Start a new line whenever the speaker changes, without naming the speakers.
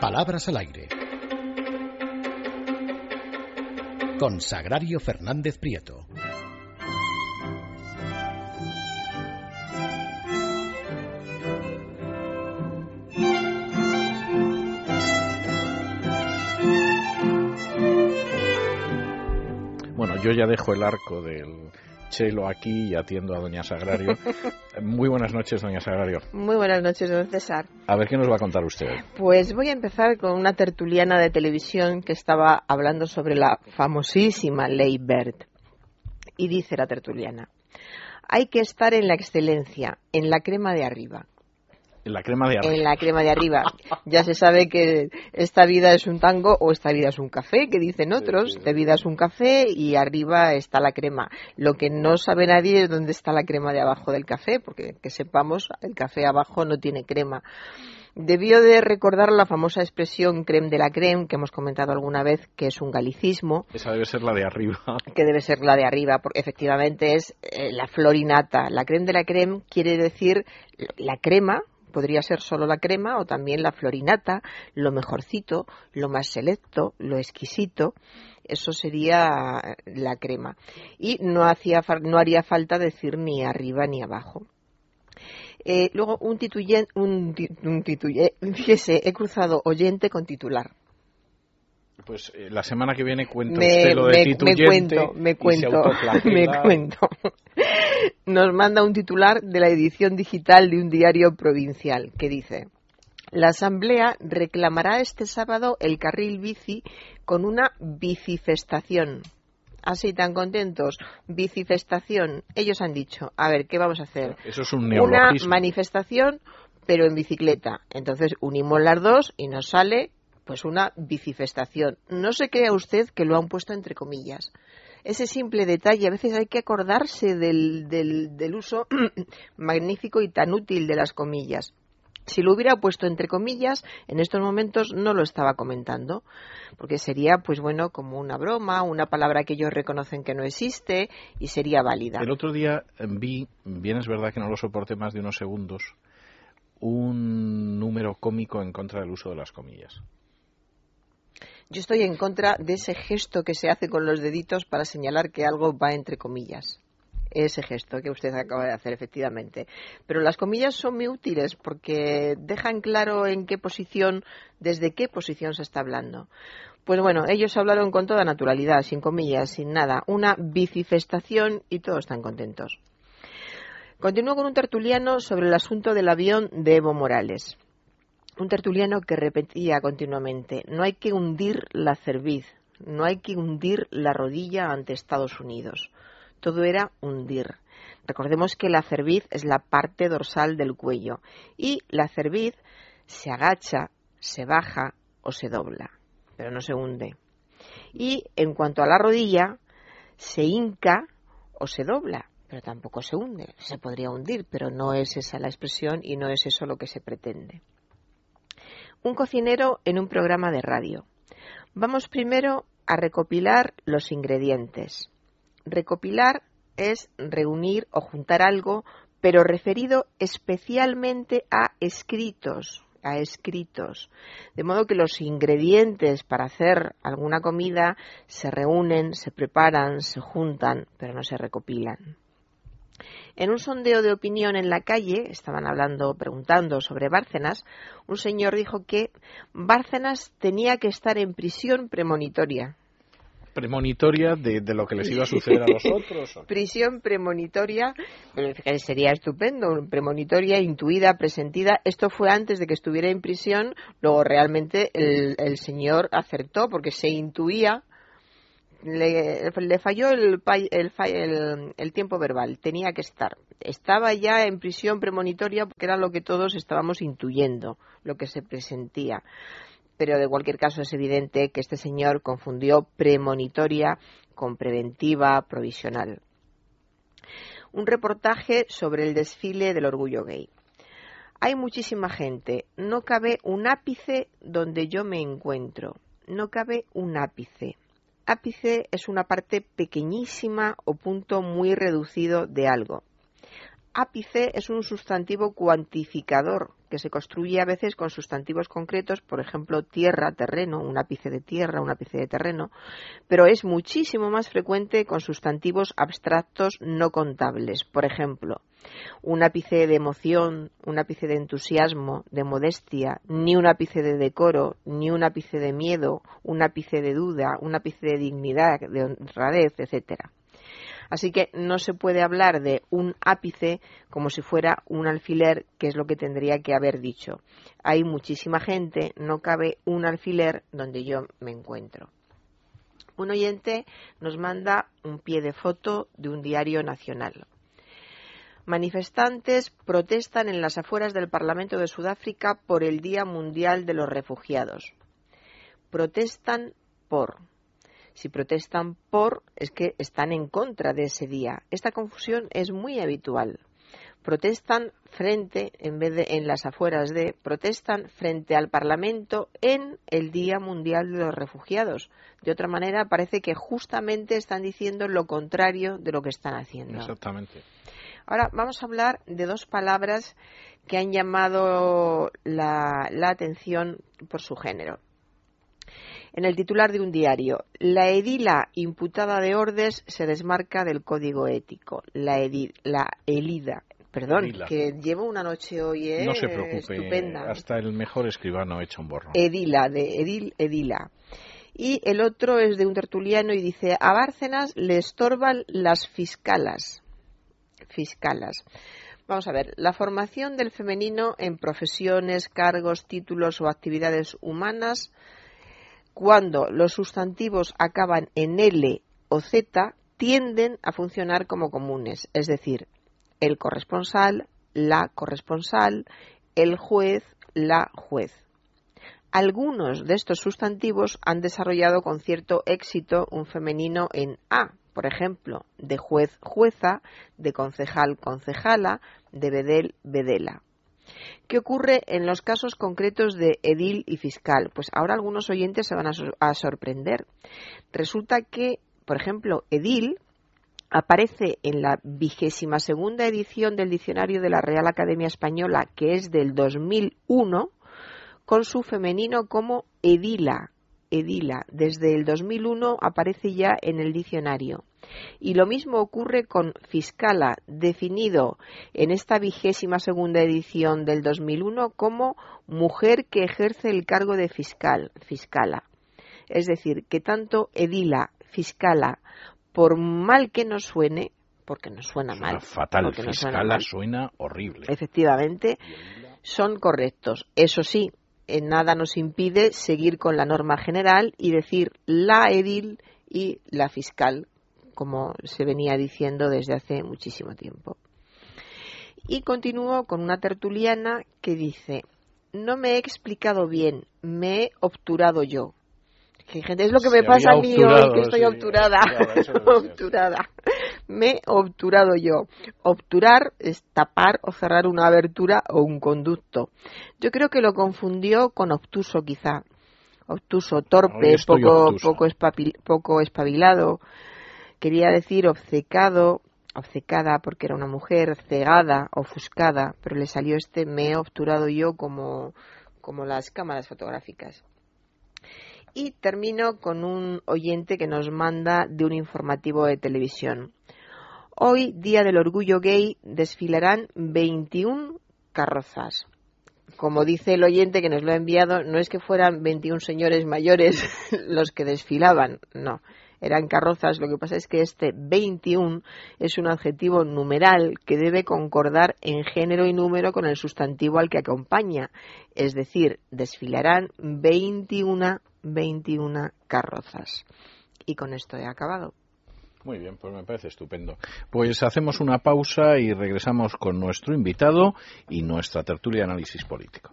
Palabras al aire. Con Sagrario Fernández Prieto.
Bueno, yo ya dejo el arco del chelo aquí y atiendo a doña Sagrario. Muy buenas noches, doña Sagrario.
Muy buenas noches, don César.
A ver qué nos va a contar usted.
Pues voy a empezar con una tertuliana de televisión que estaba hablando sobre la famosísima ley Bird. Y dice la tertuliana, hay que estar en la excelencia, en la crema de arriba.
En la crema de arriba.
En la crema de arriba. Ya se sabe que esta vida es un tango o esta vida es un café, que dicen otros. Esta vida es un café y arriba está la crema. Lo que no sabe nadie es dónde está la crema de abajo del café, porque que sepamos, el café abajo no tiene crema. Debió de recordar la famosa expresión creme de la creme, que hemos comentado alguna vez, que es un galicismo.
Esa debe ser la de arriba.
Que debe ser la de arriba, porque efectivamente es eh, la florinata. La creme de la creme quiere decir la crema, podría ser solo la crema o también la florinata, lo mejorcito, lo más selecto, lo exquisito. Eso sería la crema. Y no, hacía, no haría falta decir ni arriba ni abajo. Eh, luego, un tituyen, un, un tituye, fíjese, he cruzado oyente con titular.
Pues eh, la semana que viene cuento
Me,
usted lo de
me- me
tituyente
cuento, me cuento, me cuento. Nos manda un titular de la edición digital de un diario provincial que dice: La Asamblea reclamará este sábado el carril bici con una bicifestación. Así tan contentos, bicifestación. Ellos han dicho, a ver, ¿qué vamos a hacer?
Eso es un
Una
neologismo.
manifestación, pero en bicicleta. Entonces unimos las dos y nos sale pues una bicifestación. No se crea usted que lo han puesto entre comillas. Ese simple detalle, a veces hay que acordarse del, del, uso magnífico y tan útil de las comillas. Si lo hubiera puesto entre comillas, en estos momentos no lo estaba comentando, porque sería, pues bueno, como una broma, una palabra que ellos reconocen que no existe y sería válida.
El otro día eh, vi, bien es verdad que no lo soporté más de unos segundos, un número cómico en contra del uso de las comillas.
Yo estoy en contra de ese gesto que se hace con los deditos para señalar que algo va entre comillas. Ese gesto que usted acaba de hacer, efectivamente. Pero las comillas son muy útiles porque dejan claro en qué posición, desde qué posición se está hablando. Pues bueno, ellos hablaron con toda naturalidad, sin comillas, sin nada. Una bicifestación y todos están contentos. Continúo con un tertuliano sobre el asunto del avión de Evo Morales un tertuliano que repetía continuamente, no hay que hundir la cerviz, no hay que hundir la rodilla ante Estados Unidos. Todo era hundir. Recordemos que la cerviz es la parte dorsal del cuello y la cerviz se agacha, se baja o se dobla, pero no se hunde. Y en cuanto a la rodilla, se hinca o se dobla, pero tampoco se hunde. Se podría hundir, pero no es esa la expresión y no es eso lo que se pretende un cocinero en un programa de radio. Vamos primero a recopilar los ingredientes. Recopilar es reunir o juntar algo, pero referido especialmente a escritos, a escritos. De modo que los ingredientes para hacer alguna comida se reúnen, se preparan, se juntan, pero no se recopilan. En un sondeo de opinión en la calle, estaban hablando, preguntando sobre Bárcenas, un señor dijo que Bárcenas tenía que estar en prisión premonitoria.
Premonitoria de, de lo que les iba a suceder a los otros.
Prisión premonitoria, sería estupendo, premonitoria, intuida, presentida. Esto fue antes de que estuviera en prisión, luego realmente el, el señor acertó porque se intuía le, falló el, el- el tiempo verbal, tenía que estar. Estaba ya en prisión premonitoria porque era lo que todos estábamos intuyendo, lo que se presentía. Pero de cualquier caso es evidente que este señor confundió premonitoria con preventiva provisional. Un reportaje sobre el desfile del orgullo gay. Hay muchísima gente, no cabe un ápice donde yo me encuentro, no cabe un ápice ápice es una parte pequeñísima o punto muy reducido de algo. Ápice es un sustantivo cuantificador que se construye a veces con sustantivos concretos, por ejemplo, tierra, terreno, un ápice de tierra, un ápice de terreno, pero es muchísimo más frecuente con sustantivos abstractos no contables. Por ejemplo, un ápice de emoción, un ápice de entusiasmo, de modestia, ni un ápice de decoro, ni un ápice de miedo, un ápice de duda, un ápice de dignidad, de honradez, etcétera. Así que no se puede hablar de un ápice como si fuera un alfiler, que es lo que tendría que haber dicho. Hay muchísima gente, no cabe un alfiler donde yo me encuentro. Un oyente nos manda un pie de foto de un diario nacional. Manifestantes protestan en las afueras del Parlamento de Sudáfrica por el Día Mundial de los Refugiados. Protestan por si protestan por, es que están en contra de ese día. Esta confusión es muy habitual. Protestan frente, en vez de en las afueras de, protestan frente al Parlamento en el Día Mundial de los Refugiados. De otra manera, parece que justamente están diciendo lo contrario de lo que están haciendo.
Exactamente.
Ahora vamos a hablar de dos palabras que han llamado la, la atención por su género en el titular de un diario. La edila imputada de Ordes se desmarca del código ético. La, la elida. Perdón, que llevo una noche hoy ¿eh?
no se preocupe, estupenda. Hasta el mejor escribano hecho un borro.
Edila, de Edil, Edila. Y el otro es de un tertuliano y dice, a Bárcenas le estorban las fiscalas. Fiscalas. Vamos a ver, la formación del femenino en profesiones, cargos, títulos o actividades humanas cuando los sustantivos acaban en L o Z, tienden a funcionar como comunes, es decir, el corresponsal, la corresponsal, el juez, la juez. Algunos de estos sustantivos han desarrollado con cierto éxito un femenino en A, por ejemplo, de juez, jueza, de concejal, concejala, de bedel, bedela. ¿Qué ocurre en los casos concretos de edil y fiscal? Pues ahora algunos oyentes se van a, sorprender. Resulta que, por ejemplo, edil aparece en la vigésima segunda edición del diccionario de la Real Academia Española, que es del 2001, con su femenino como edila. Edila. Desde el 2001 aparece ya en el diccionario. Y lo mismo ocurre con Fiscala, definido en esta vigésima segunda edición del 2001 como mujer que ejerce el cargo de fiscal, fiscala. Es decir, que tanto edila, fiscala, por mal que nos suene, porque nos suena, mal.
Fatal, fiscala suena, horrible.
Efectivamente, son correctos. Eso sí, en nada nos impide seguir con la norma general y decir la edil y la fiscal, como se venía diciendo desde hace muchísimo tiempo. Y continúo con una tertuliana que dice, no me he explicado bien, me he obturado yo. Que, gente, es lo que me pasa a mí hoy, que estoy obturada. obturada. Me he obturado yo. Obturar es tapar o cerrar una abertura o un conducto. Yo creo que lo confundió con obtuso, quizá. Obtuso, torpe, poco, poco, poco espabilado quería decir obcecado, obcecada porque era una mujer, cegada, ofuscada, pero le salió este me he obturado yo como, como las cámaras fotográficas. Y termino con un oyente que nos manda de un informativo de televisión. Hoy, Día del Orgullo Gay, desfilarán 21 carrozas. Como dice el oyente que nos lo ha enviado, no es que fueran 21 señores mayores los que desfilaban, no eran carrozas, lo que pasa es que este 21 es un adjetivo numeral que debe concordar en género y número con el sustantivo al que acompaña, es decir, desfilarán 21, 21 carrozas. Y con esto he acabado.
Muy bien, pues me parece estupendo. Pues hacemos una pausa y regresamos con nuestro invitado y nuestra tertulia de análisis político.